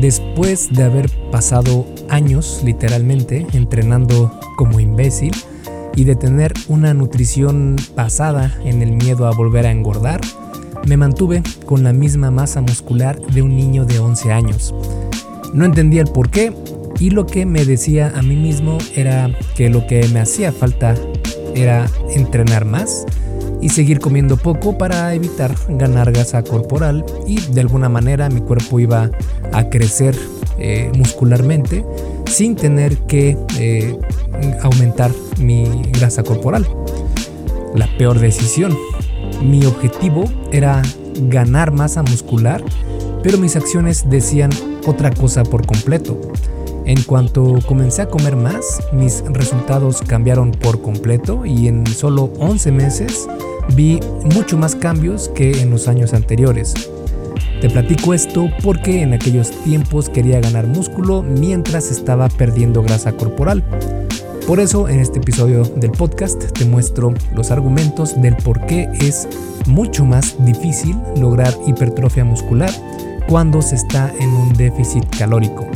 Después de haber pasado años literalmente entrenando como imbécil y de tener una nutrición basada en el miedo a volver a engordar, me mantuve con la misma masa muscular de un niño de 11 años. No entendía el por qué y lo que me decía a mí mismo era que lo que me hacía falta era entrenar más y seguir comiendo poco para evitar ganar grasa corporal y de alguna manera mi cuerpo iba a crecer eh, muscularmente sin tener que eh, aumentar mi grasa corporal. La peor decisión. Mi objetivo era ganar masa muscular, pero mis acciones decían otra cosa por completo. En cuanto comencé a comer más, mis resultados cambiaron por completo y en solo 11 meses vi mucho más cambios que en los años anteriores. Te platico esto porque en aquellos tiempos quería ganar músculo mientras estaba perdiendo grasa corporal. Por eso en este episodio del podcast te muestro los argumentos del por qué es mucho más difícil lograr hipertrofia muscular cuando se está en un déficit calórico.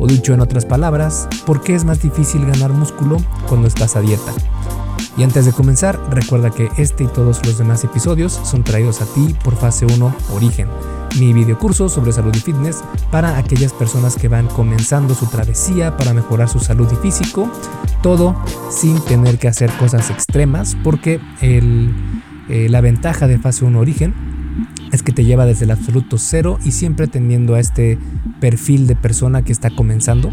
O dicho en otras palabras, por qué es más difícil ganar músculo cuando estás a dieta. Y antes de comenzar, recuerda que este y todos los demás episodios son traídos a ti por Fase 1 Origen, mi videocurso sobre salud y fitness para aquellas personas que van comenzando su travesía para mejorar su salud y físico, todo sin tener que hacer cosas extremas, porque eh, la ventaja de Fase 1 Origen es que te lleva desde el absoluto cero y siempre teniendo a este perfil de persona que está comenzando,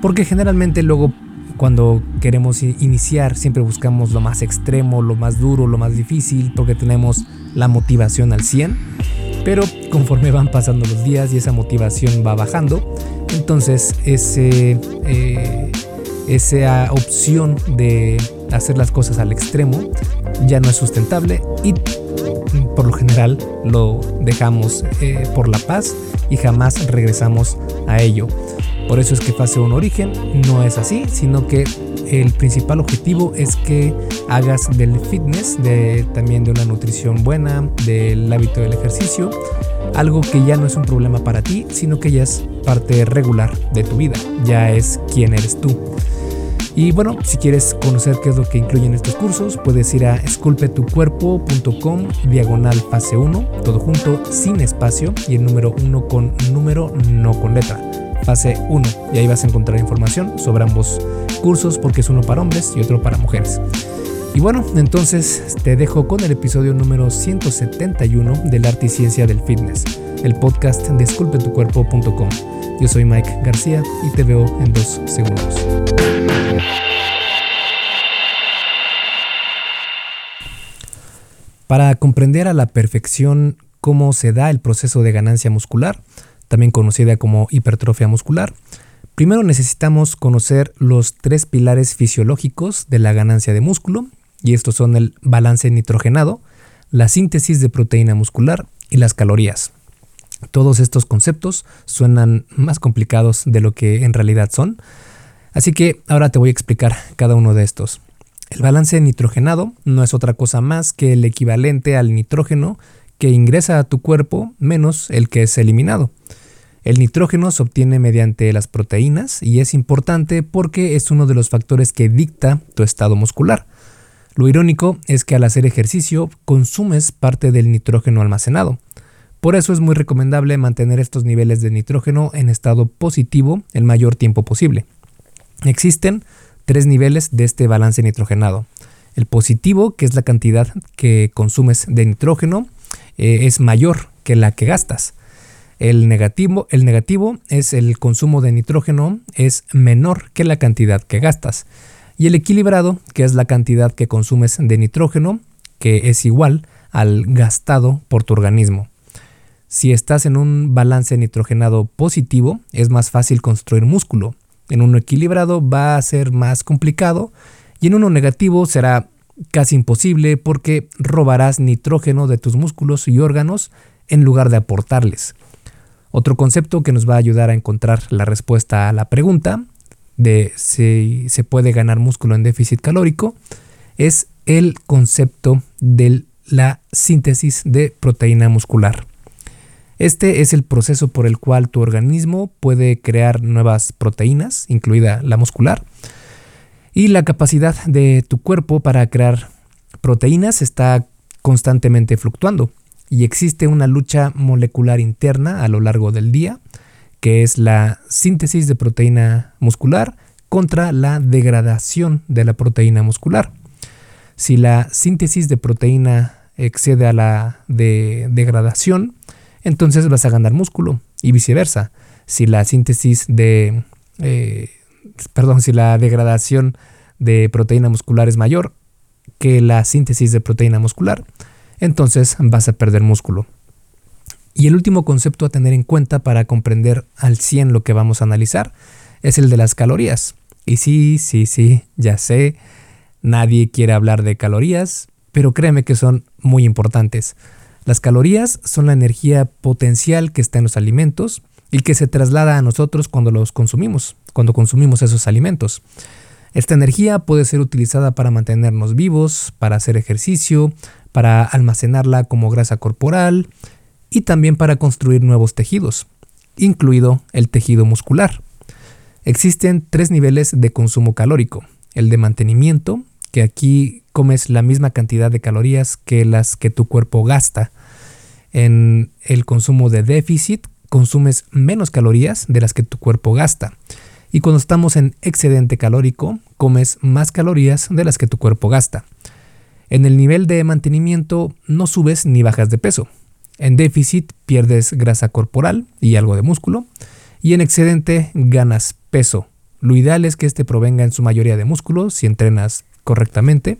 porque generalmente luego cuando queremos iniciar siempre buscamos lo más extremo, lo más duro, lo más difícil, porque tenemos la motivación al 100. Pero conforme van pasando los días y esa motivación va bajando, entonces ese, eh, esa opción de hacer las cosas al extremo ya no es sustentable y por lo general lo dejamos eh, por la paz y jamás regresamos a ello. Por eso es que fase 1 origen no es así, sino que el principal objetivo es que hagas del fitness, también de una nutrición buena, del hábito del ejercicio, algo que ya no es un problema para ti, sino que ya es parte regular de tu vida, ya es quién eres tú. Y bueno, si quieres conocer qué es lo que incluyen estos cursos, puedes ir a esculpetucuerpo.com diagonal fase 1, todo junto, sin espacio y el número 1 con número, no con letra fase 1 y ahí vas a encontrar información sobre ambos cursos porque es uno para hombres y otro para mujeres. Y bueno, entonces te dejo con el episodio número 171 del arte y ciencia del fitness, el podcast de esculpetucuerpo.com. Yo soy Mike García y te veo en dos segundos. Para comprender a la perfección cómo se da el proceso de ganancia muscular, también conocida como hipertrofia muscular, primero necesitamos conocer los tres pilares fisiológicos de la ganancia de músculo, y estos son el balance nitrogenado, la síntesis de proteína muscular y las calorías. Todos estos conceptos suenan más complicados de lo que en realidad son, así que ahora te voy a explicar cada uno de estos. El balance nitrogenado no es otra cosa más que el equivalente al nitrógeno que ingresa a tu cuerpo menos el que es eliminado. El nitrógeno se obtiene mediante las proteínas y es importante porque es uno de los factores que dicta tu estado muscular. Lo irónico es que al hacer ejercicio consumes parte del nitrógeno almacenado. Por eso es muy recomendable mantener estos niveles de nitrógeno en estado positivo el mayor tiempo posible. Existen tres niveles de este balance nitrogenado. El positivo, que es la cantidad que consumes de nitrógeno, eh, es mayor que la que gastas. El negativo, el negativo es el consumo de nitrógeno es menor que la cantidad que gastas. Y el equilibrado, que es la cantidad que consumes de nitrógeno, que es igual al gastado por tu organismo. Si estás en un balance nitrogenado positivo, es más fácil construir músculo. En uno equilibrado va a ser más complicado y en uno negativo será casi imposible porque robarás nitrógeno de tus músculos y órganos en lugar de aportarles. Otro concepto que nos va a ayudar a encontrar la respuesta a la pregunta de si se puede ganar músculo en déficit calórico es el concepto de la síntesis de proteína muscular. Este es el proceso por el cual tu organismo puede crear nuevas proteínas, incluida la muscular. Y la capacidad de tu cuerpo para crear proteínas está constantemente fluctuando y existe una lucha molecular interna a lo largo del día, que es la síntesis de proteína muscular contra la degradación de la proteína muscular. Si la síntesis de proteína excede a la de degradación, entonces vas a ganar músculo y viceversa. Si la síntesis de, eh, perdón, si la degradación de proteína muscular es mayor que la síntesis de proteína muscular, entonces vas a perder músculo. Y el último concepto a tener en cuenta para comprender al 100 lo que vamos a analizar es el de las calorías. Y sí, sí, sí, ya sé, nadie quiere hablar de calorías, pero créeme que son muy importantes. Las calorías son la energía potencial que está en los alimentos y que se traslada a nosotros cuando los consumimos, cuando consumimos esos alimentos. Esta energía puede ser utilizada para mantenernos vivos, para hacer ejercicio, para almacenarla como grasa corporal y también para construir nuevos tejidos, incluido el tejido muscular. Existen tres niveles de consumo calórico, el de mantenimiento, que aquí comes la misma cantidad de calorías que las que tu cuerpo gasta. En el consumo de déficit consumes menos calorías de las que tu cuerpo gasta. Y cuando estamos en excedente calórico, comes más calorías de las que tu cuerpo gasta. En el nivel de mantenimiento no subes ni bajas de peso. En déficit pierdes grasa corporal y algo de músculo. Y en excedente ganas peso. Lo ideal es que este provenga en su mayoría de músculo si entrenas correctamente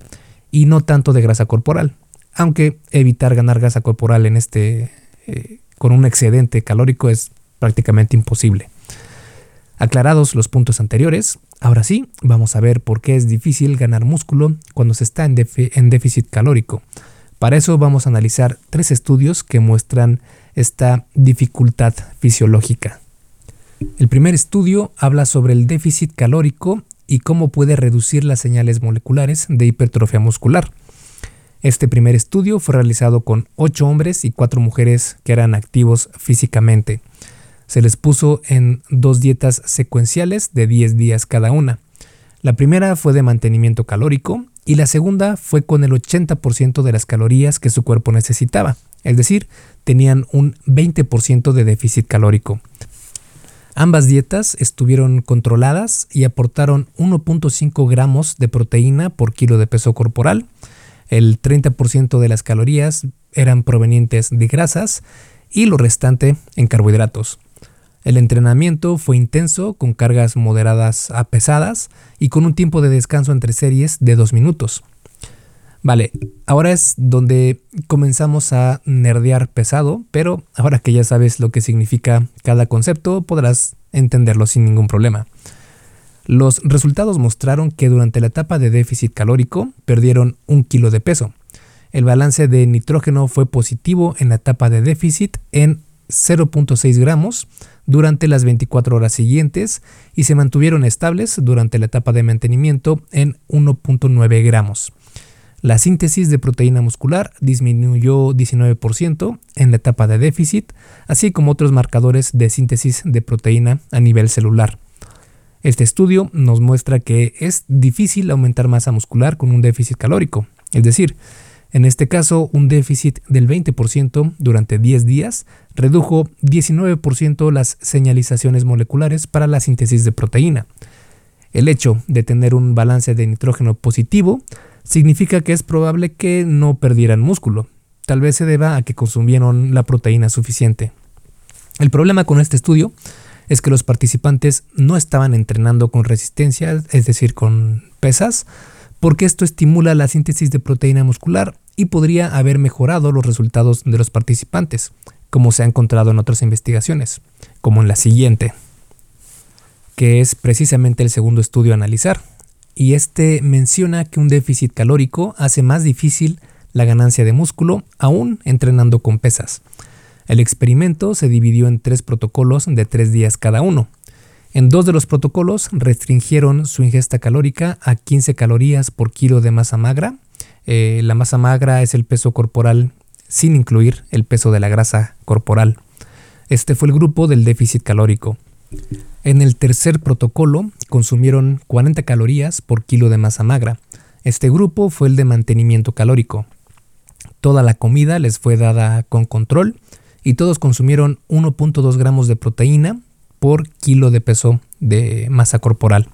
y no tanto de grasa corporal. Aunque evitar ganar grasa corporal en este eh, con un excedente calórico es prácticamente imposible. Aclarados los puntos anteriores, ahora sí vamos a ver por qué es difícil ganar músculo cuando se está en, en déficit calórico. Para eso vamos a analizar tres estudios que muestran esta dificultad fisiológica. El primer estudio habla sobre el déficit calórico y cómo puede reducir las señales moleculares de hipertrofia muscular. Este primer estudio fue realizado con 8 hombres y 4 mujeres que eran activos físicamente. Se les puso en dos dietas secuenciales de 10 días cada una. La primera fue de mantenimiento calórico y la segunda fue con el 80% de las calorías que su cuerpo necesitaba, es decir, tenían un 20% de déficit calórico. Ambas dietas estuvieron controladas y aportaron 1.5 gramos de proteína por kilo de peso corporal. El 30% de las calorías eran provenientes de grasas y lo restante en carbohidratos. El entrenamiento fue intenso con cargas moderadas a pesadas y con un tiempo de descanso entre series de dos minutos. Vale, ahora es donde comenzamos a nerdear pesado, pero ahora que ya sabes lo que significa cada concepto, podrás entenderlo sin ningún problema. Los resultados mostraron que durante la etapa de déficit calórico perdieron un kilo de peso. El balance de nitrógeno fue positivo en la etapa de déficit en 0.6 gramos durante las 24 horas siguientes y se mantuvieron estables durante la etapa de mantenimiento en 1.9 gramos. La síntesis de proteína muscular disminuyó 19% en la etapa de déficit, así como otros marcadores de síntesis de proteína a nivel celular. Este estudio nos muestra que es difícil aumentar masa muscular con un déficit calórico, es decir, en este caso, un déficit del 20% durante 10 días redujo 19% las señalizaciones moleculares para la síntesis de proteína. El hecho de tener un balance de nitrógeno positivo significa que es probable que no perdieran músculo. Tal vez se deba a que consumieron la proteína suficiente. El problema con este estudio es que los participantes no estaban entrenando con resistencia, es decir, con pesas, porque esto estimula la síntesis de proteína muscular y podría haber mejorado los resultados de los participantes, como se ha encontrado en otras investigaciones, como en la siguiente, que es precisamente el segundo estudio a analizar, y este menciona que un déficit calórico hace más difícil la ganancia de músculo aún entrenando con pesas. El experimento se dividió en tres protocolos de tres días cada uno. En dos de los protocolos restringieron su ingesta calórica a 15 calorías por kilo de masa magra. la masa magra es el peso corporal sin incluir el peso de la grasa corporal. Este fue el grupo del déficit calórico. En el tercer protocolo consumieron 40 calorías por kilo de masa magra. Este grupo fue el de mantenimiento calórico. Toda la comida les fue dada con control y todos consumieron 1.2 gramos de proteína por kilo de peso de masa corporal.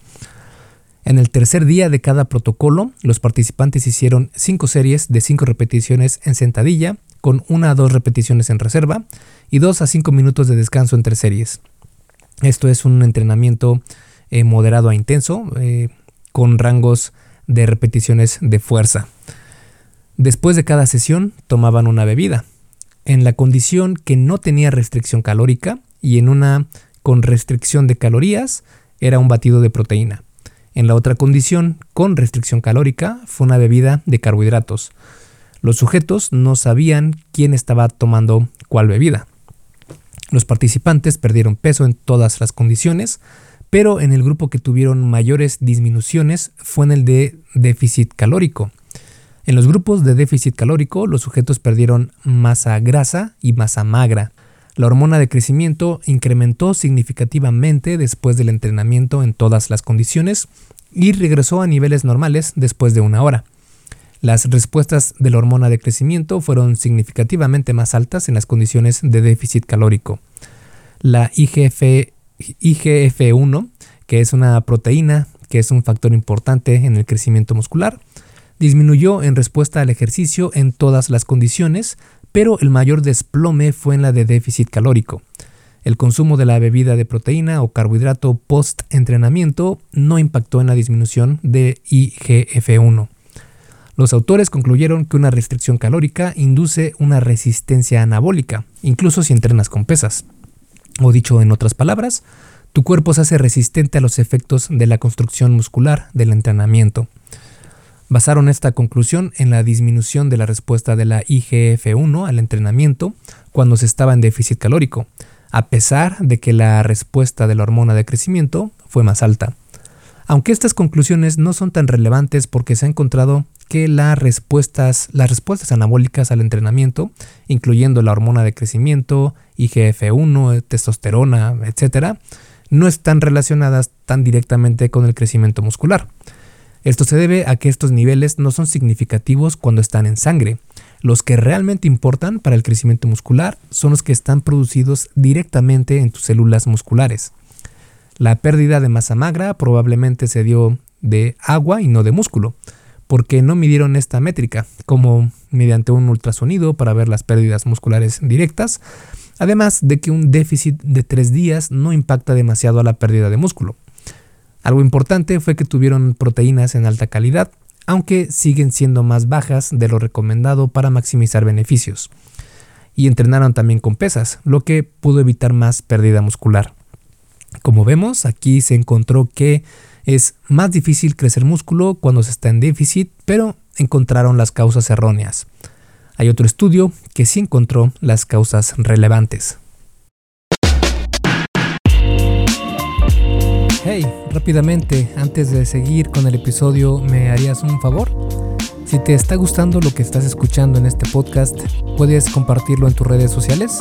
En el tercer día de cada protocolo, los participantes hicieron 5 series de 5 repeticiones en sentadilla, con 1 a 2 repeticiones en reserva y 2 a 5 minutos de descanso entre series. Esto es un entrenamiento eh, moderado a intenso, eh, con rangos de repeticiones de fuerza. Después de cada sesión tomaban una bebida, en la condición que no tenía restricción calórica y en una con restricción de calorías era un batido de proteína. En la otra condición, con restricción calórica, fue una bebida de carbohidratos. Los sujetos no sabían quién estaba tomando cuál bebida. Los participantes perdieron peso en todas las condiciones, pero en el grupo que tuvieron mayores disminuciones fue en el de déficit calórico. En los grupos de déficit calórico, los sujetos perdieron masa grasa y masa magra. La hormona de crecimiento incrementó significativamente después del entrenamiento en todas las condiciones y regresó a niveles normales después de una hora. Las respuestas de la hormona de crecimiento fueron significativamente más altas en las condiciones de déficit calórico. La IGF, IGF-1, que es una proteína que es un factor importante en el crecimiento muscular, disminuyó en respuesta al ejercicio en todas las condiciones, pero el mayor desplome fue en la de déficit calórico. El consumo de la bebida de proteína o carbohidrato post-entrenamiento no impactó en la disminución de IGF-1. Los autores concluyeron que una restricción calórica induce una resistencia anabólica, incluso si entrenas con pesas. O dicho en otras palabras, tu cuerpo se hace resistente a los efectos de la construcción muscular del entrenamiento. Basaron esta conclusión en la disminución de la respuesta de la IGF-1 al entrenamiento cuando se estaba en déficit calórico, a pesar de que la respuesta de la hormona de crecimiento fue más alta. Aunque estas conclusiones no son tan relevantes porque se ha encontrado que las respuestas, las respuestas anabólicas al entrenamiento, incluyendo la hormona de crecimiento, IGF-1, testosterona, etc., no están relacionadas tan directamente con el crecimiento muscular. Esto se debe a que estos niveles no son significativos cuando están en sangre. Los que realmente importan para el crecimiento muscular son los que están producidos directamente en tus células musculares. La pérdida de masa magra probablemente se dio de agua y no de músculo, porque no midieron esta métrica, como mediante un ultrasonido para ver las pérdidas musculares directas, además de que un déficit de tres días no impacta demasiado a la pérdida de músculo. Algo importante fue que tuvieron proteínas en alta calidad, aunque siguen siendo más bajas de lo recomendado para maximizar beneficios. Y entrenaron también con pesas, lo que pudo evitar más pérdida muscular. Como vemos, aquí se encontró que es más difícil crecer músculo cuando se está en déficit, pero encontraron las causas erróneas. Hay otro estudio que sí encontró las causas relevantes. Hey, rápidamente, antes de seguir con el episodio, ¿me harías un favor? Si te está gustando lo que estás escuchando en este podcast, ¿puedes compartirlo en tus redes sociales?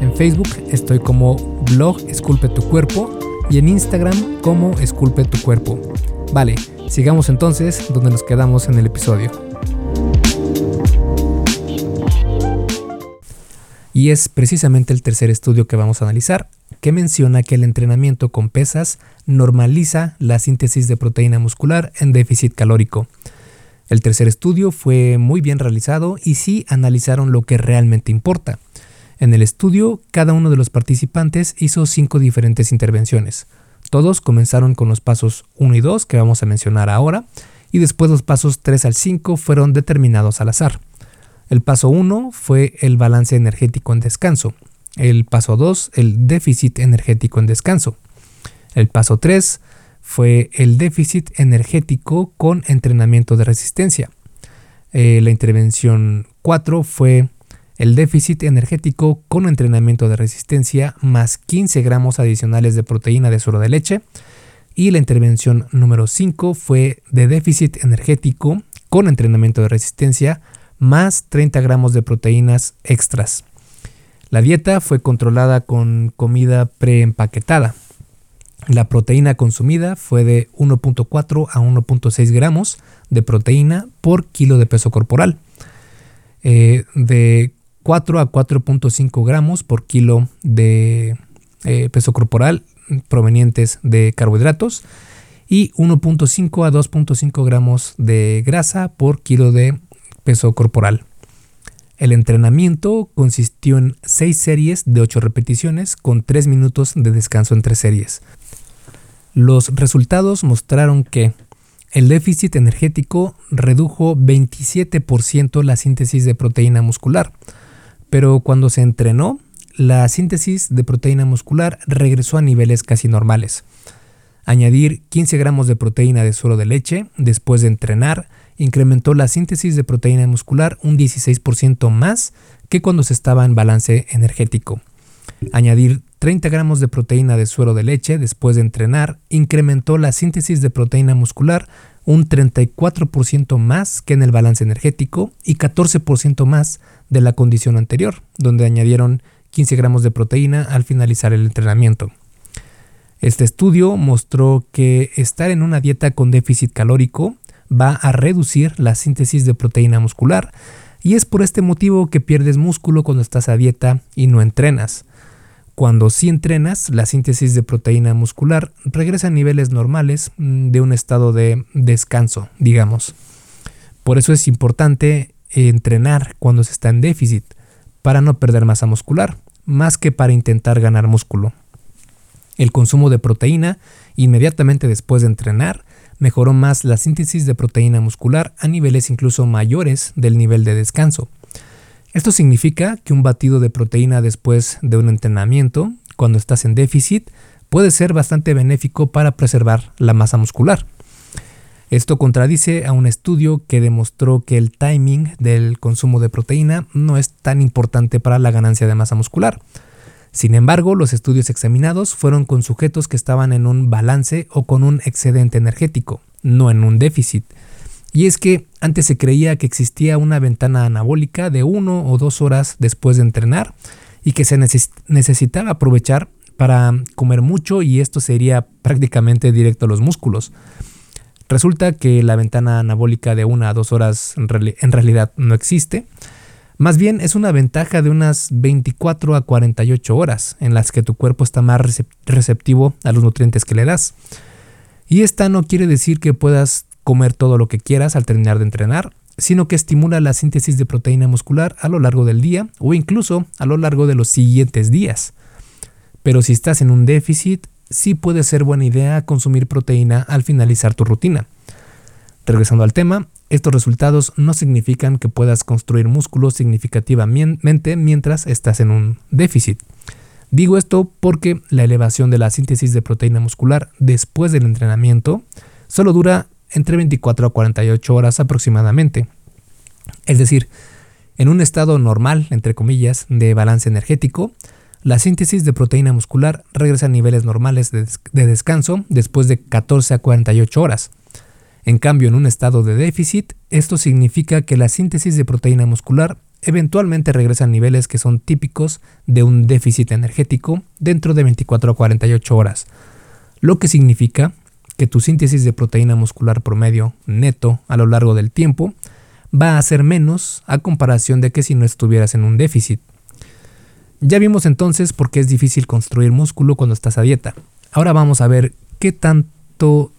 En Facebook estoy como blog Esculpe tu cuerpo y en Instagram como Esculpe tu cuerpo. Vale, sigamos entonces donde nos quedamos en el episodio. Y es precisamente el tercer estudio que vamos a analizar, que menciona que el entrenamiento con pesas normaliza la síntesis de proteína muscular en déficit calórico. El tercer estudio fue muy bien realizado y sí analizaron lo que realmente importa. En el estudio, cada uno de los participantes hizo cinco diferentes intervenciones. Todos comenzaron con los pasos 1 y 2 que vamos a mencionar ahora, y después los pasos 3 al 5 fueron determinados al azar. El paso 1 fue el balance energético en descanso. El paso 2, el déficit energético en descanso. El paso 3 fue el déficit energético con entrenamiento de resistencia. Eh, la intervención 4 fue el déficit energético con entrenamiento de resistencia más 15 gramos adicionales de proteína de suero de leche. Y la intervención número 5 fue de déficit energético con entrenamiento de resistencia más 30 gramos de proteínas extras. La dieta fue controlada con comida preempaquetada. La proteína consumida fue de 1.4 a 1.6 gramos de proteína por kilo de peso corporal. Eh, de 4 a 4.5 gramos por kilo de eh, peso corporal provenientes de carbohidratos y 1.5 a 2.5 gramos de grasa por kilo de peso corporal. El entrenamiento consistió en 6 series de 8 repeticiones con 3 minutos de descanso entre series. Los resultados mostraron que el déficit energético redujo 27% la síntesis de proteína muscular, pero cuando se entrenó, la síntesis de proteína muscular regresó a niveles casi normales. Añadir 15 gramos de proteína de suero de leche después de entrenar incrementó la síntesis de proteína muscular un 16% más que cuando se estaba en balance energético. Añadir 30 gramos de proteína de suero de leche después de entrenar incrementó la síntesis de proteína muscular un 34% más que en el balance energético y 14% más de la condición anterior, donde añadieron 15 gramos de proteína al finalizar el entrenamiento. Este estudio mostró que estar en una dieta con déficit calórico va a reducir la síntesis de proteína muscular y es por este motivo que pierdes músculo cuando estás a dieta y no entrenas. Cuando sí entrenas, la síntesis de proteína muscular regresa a niveles normales mm, de un estado de descanso, digamos. Por eso es importante entrenar cuando se está en déficit, para no perder masa muscular, más que para intentar ganar músculo. El consumo de proteína inmediatamente después de entrenar mejoró más la síntesis de proteína muscular a niveles incluso mayores del nivel de descanso. Esto significa que un batido de proteína después de un entrenamiento, cuando estás en déficit, puede ser bastante benéfico para preservar la masa muscular. Esto contradice a un estudio que demostró que el timing del consumo de proteína no es tan importante para la ganancia de masa muscular. Sin embargo, los estudios examinados fueron con sujetos que estaban en un balance o con un excedente energético, no en un déficit. Y es que antes se creía que existía una ventana anabólica de uno o dos horas después de entrenar y que se necesitaba aprovechar para comer mucho y esto sería prácticamente directo a los músculos. Resulta que la ventana anabólica de una a dos horas en realidad no existe más bien es una ventaja de unas 24 a 48 horas en las que tu cuerpo está más receptivo a los nutrientes que le das. Y esta no quiere decir que puedas comer todo lo que quieras al terminar de entrenar, sino que estimula la síntesis de proteína muscular a lo largo del día o incluso a lo largo de los siguientes días. Pero si estás en un déficit, sí puede ser buena idea consumir proteína al finalizar tu rutina. Regresando al tema, estos resultados no significan que puedas construir músculo significativamente mientras estás en un déficit. Digo esto porque la elevación de la síntesis de proteína muscular después del entrenamiento solo dura entre 24 a 48 horas aproximadamente. Es decir, en un estado normal, entre comillas, de balance energético, la síntesis de proteína muscular regresa a niveles normales de, descanso después de 14 a 48 horas. En cambio, en un estado de déficit, esto significa que la síntesis de proteína muscular eventualmente regresa a niveles que son típicos de un déficit energético dentro de 24 a 48 horas, lo que significa que tu síntesis de proteína muscular promedio neto a lo largo del tiempo va a ser menos a comparación de que si no estuvieras en un déficit. Ya vimos entonces por qué es difícil construir músculo cuando estás a dieta. Ahora vamos a ver qué tan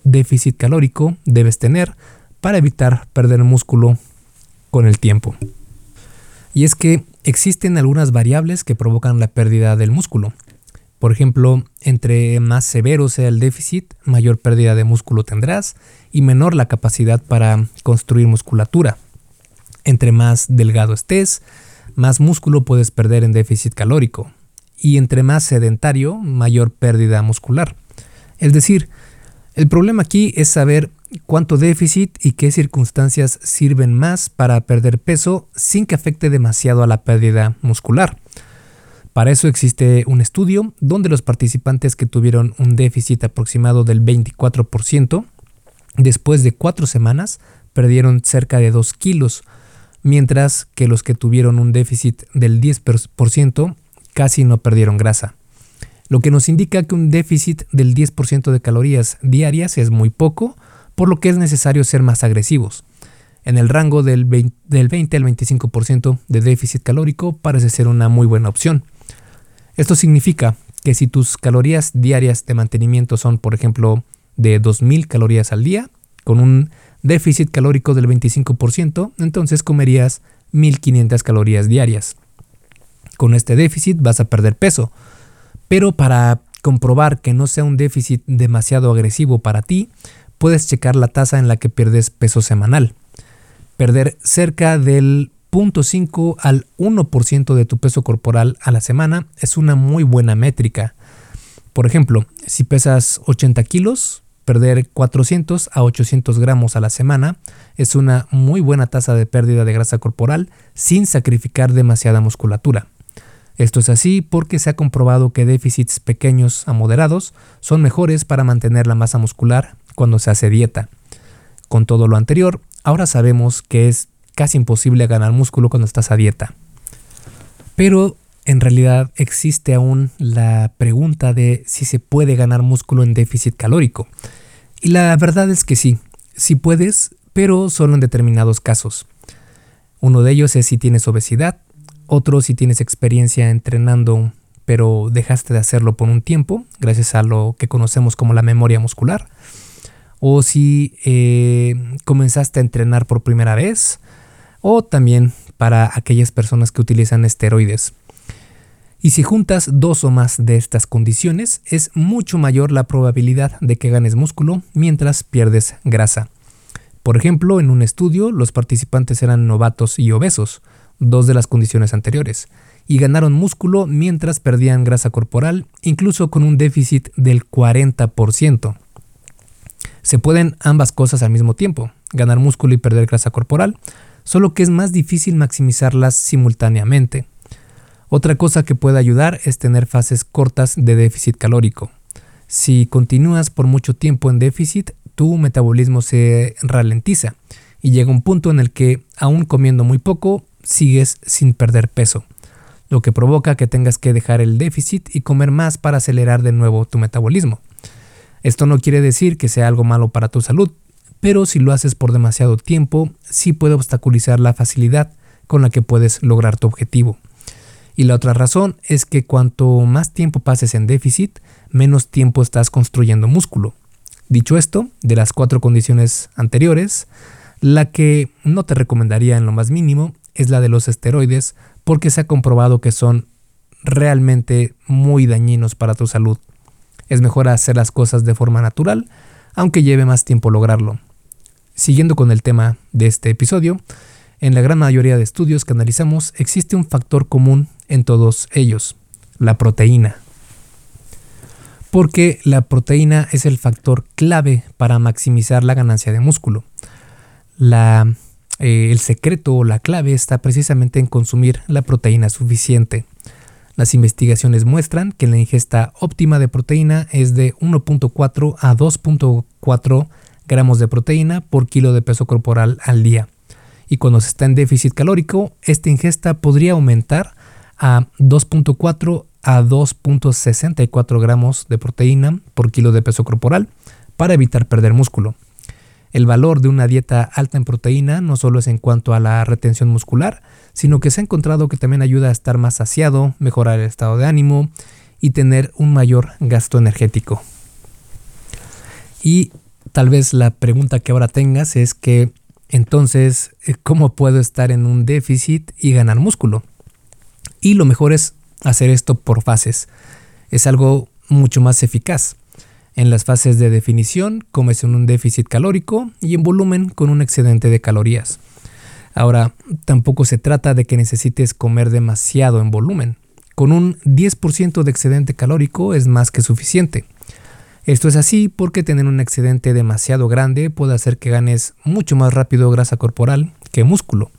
déficit calórico debes tener para evitar perder músculo con el tiempo. Y es que existen algunas variables que provocan la pérdida del músculo. Por ejemplo, entre más severo sea el déficit, mayor pérdida de músculo tendrás y menor la capacidad para construir musculatura. Entre más delgado estés, más músculo puedes perder en déficit calórico. y entre más sedentario, mayor pérdida muscular. Es decir, el problema aquí es saber cuánto déficit y qué circunstancias sirven más para perder peso sin que afecte demasiado a la pérdida muscular. Para eso existe un estudio donde los participantes que tuvieron un déficit aproximado del 24%, después de cuatro semanas perdieron cerca de 2 kilos, mientras que los que tuvieron un déficit del 10% casi no perdieron grasa. Lo que nos indica que un déficit del 10% de calorías diarias es muy poco, por lo que es necesario ser más agresivos. En el rango del 20, del 20 al 25% de déficit calórico parece ser una muy buena opción. Esto significa que si tus calorías diarias de mantenimiento son, por ejemplo, de 2.000 calorías al día, con un déficit calórico del 25%, entonces comerías 1.500 calorías diarias. Con este déficit vas a perder peso, pero para comprobar que no sea un déficit demasiado agresivo para ti, puedes checar la tasa en la que pierdes peso semanal. Perder cerca del 0.5 al 1% de tu peso corporal a la semana es una muy buena métrica. Por ejemplo, si pesas 80 kilos, perder 400 a 800 gramos a la semana es una muy buena tasa de pérdida de grasa corporal sin sacrificar demasiada musculatura. Esto es así porque se ha comprobado que déficits pequeños a moderados son mejores para mantener la masa muscular cuando se hace dieta. Con todo lo anterior, ahora sabemos que es casi imposible ganar músculo cuando estás a dieta. Pero en realidad existe aún la pregunta de si se puede ganar músculo en déficit calórico. Y la verdad es que sí, sí puedes, pero solo en determinados casos. Uno de ellos es si tienes obesidad, otro si tienes experiencia entrenando pero dejaste de hacerlo por un tiempo, gracias a lo que conocemos como la memoria muscular, o si eh, comenzaste a entrenar por primera vez, o también para aquellas personas que utilizan esteroides. Y si juntas dos o más de estas condiciones, es mucho mayor la probabilidad de que ganes músculo mientras pierdes grasa. Por ejemplo, en un estudio, los participantes eran novatos y obesos, dos de las condiciones anteriores, y ganaron músculo mientras perdían grasa corporal, incluso con un déficit del 40%. Se pueden ambas cosas al mismo tiempo, ganar músculo y perder grasa corporal, solo que es más difícil maximizarlas simultáneamente. Otra cosa que puede ayudar es tener fases cortas de déficit calórico. Si continúas por mucho tiempo en déficit, tu metabolismo se ralentiza y llega un punto en el que, aún comiendo muy poco, sigues sin perder peso, lo que provoca que tengas que dejar el déficit y comer más para acelerar de nuevo tu metabolismo. Esto no quiere decir que sea algo malo para tu salud, pero si lo haces por demasiado tiempo, sí puede obstaculizar la facilidad con la que puedes lograr tu objetivo. Y la otra razón es que cuanto más tiempo pases en déficit, menos tiempo estás construyendo músculo. Dicho esto, de las cuatro condiciones anteriores, la que no te recomendaría en lo más mínimo es la de los esteroides porque se ha comprobado que son realmente muy dañinos para tu salud. Es mejor hacer las cosas de forma natural, aunque lleve más tiempo lograrlo. Siguiendo con el tema de este episodio, en la gran mayoría de estudios que analizamos existe un factor común en todos ellos, la proteína. Porque la proteína es el factor clave para maximizar la ganancia de músculo. La, eh, el secreto o la clave está precisamente en consumir la proteína suficiente. Las investigaciones muestran que la ingesta óptima de proteína es de 1.4 a 2.4 gramos de proteína por kilo de peso corporal al día. Y cuando se está en déficit calórico, esta ingesta podría aumentar a 2.4 a 2.64 gramos de proteína por kilo de peso corporal para evitar perder músculo. El valor de una dieta alta en proteína no solo es en cuanto a la retención muscular, sino que se ha encontrado que también ayuda a estar más saciado, mejorar el estado de ánimo y tener un mayor gasto energético. Y tal vez la pregunta que ahora tengas es que entonces, ¿cómo puedo estar en un déficit y ganar músculo? Y lo mejor es hacer esto por fases. Es algo mucho más eficaz. En las fases de definición comes en un déficit calórico y en volumen con un excedente de calorías. Ahora, tampoco se trata de que necesites comer demasiado en volumen. con un 10% de excedente calórico es más que suficiente. Esto es así porque tener un excedente demasiado grande puede hacer que ganes mucho más rápido grasa corporal que músculo.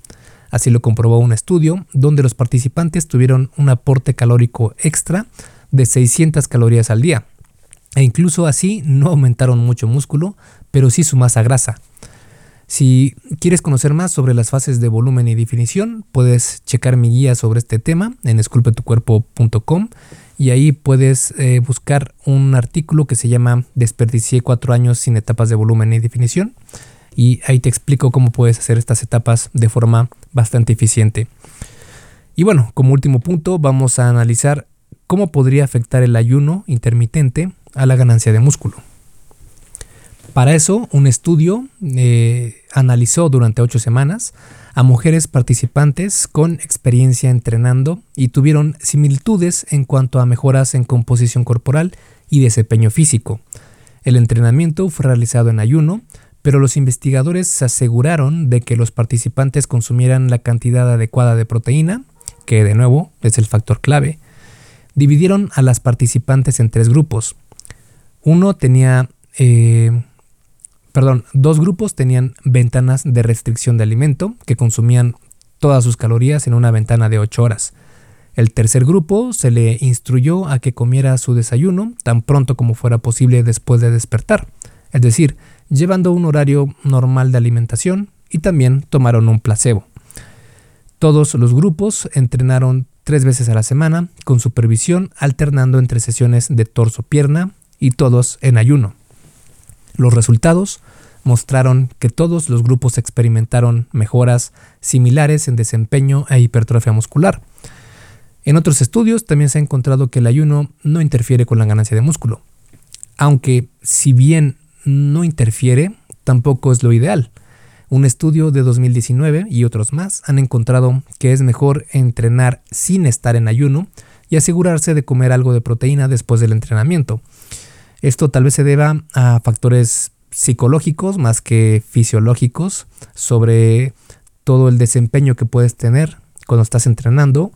Así lo comprobó un estudio donde los participantes tuvieron un aporte calórico extra de 600 calorías al día. E incluso así no aumentaron mucho músculo, pero sí su masa grasa. Si quieres conocer más sobre las fases de volumen y definición, puedes checar mi guía sobre este tema en esculpetucuerpo.com y ahí puedes eh, buscar un artículo que se llama Desperdicié cuatro años sin etapas de volumen y definición y ahí te explico cómo puedes hacer estas etapas de forma bastante eficiente. Y bueno, como último punto vamos a analizar cómo podría afectar el ayuno intermitente a la ganancia de músculo. Para eso, un estudio eh, analizó durante ocho semanas a mujeres participantes con experiencia entrenando y tuvieron similitudes en cuanto a mejoras en composición corporal y desempeño físico. El entrenamiento fue realizado en ayuno, pero los investigadores se aseguraron de que los participantes consumieran la cantidad adecuada de proteína, que de nuevo es el factor clave. Dividieron a las participantes en tres grupos. Uno tenía eh, perdón, dos grupos tenían ventanas de restricción de alimento que consumían todas sus calorías en una ventana de 8 horas. El tercer grupo se le instruyó a que comiera su desayuno tan pronto como fuera posible después de despertar, es decir, llevando un horario normal de alimentación y también tomaron un placebo. Todos los grupos entrenaron tres veces a la semana con supervisión alternando entre sesiones de torso-pierna y todos en ayuno. Los resultados mostraron que todos los grupos experimentaron mejoras similares en desempeño e hipertrofia muscular. En otros estudios también se ha encontrado que el ayuno no interfiere con la ganancia de músculo. Aunque si bien no interfiere, tampoco es lo ideal. Un estudio de 2019 y otros más han encontrado que es mejor entrenar sin estar en ayuno y asegurarse de comer algo de proteína después del entrenamiento. Esto tal vez se deba a factores psicológicos más que fisiológicos sobre todo el desempeño que puedes tener cuando estás entrenando.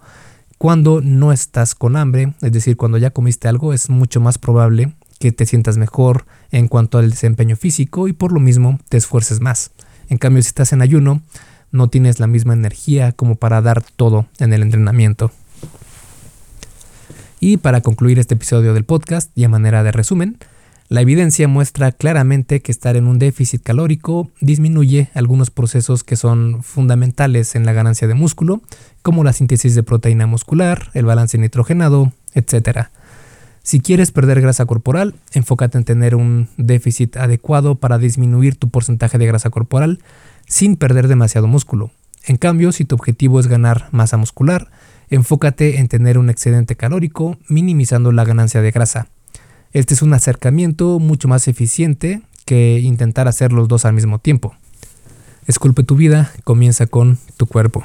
Cuando no estás con hambre, es decir, cuando ya comiste algo, es mucho más probable que te sientas mejor en cuanto al desempeño físico y por lo mismo te esfuerces más. En cambio, si estás en ayuno, no tienes la misma energía como para dar todo en el entrenamiento. Y para concluir este episodio del podcast y a manera de resumen, la evidencia muestra claramente que estar en un déficit calórico disminuye algunos procesos que son fundamentales en la ganancia de músculo, como la síntesis de proteína muscular, el balance nitrogenado, etc. Si quieres perder grasa corporal, enfócate en tener un déficit adecuado para disminuir tu porcentaje de grasa corporal sin perder demasiado músculo. En cambio, si tu objetivo es ganar masa muscular, Enfócate en tener un excedente calórico, minimizando la ganancia de grasa. Este es un acercamiento mucho más eficiente que intentar hacer los dos al mismo tiempo. Esculpe tu vida, comienza con tu cuerpo.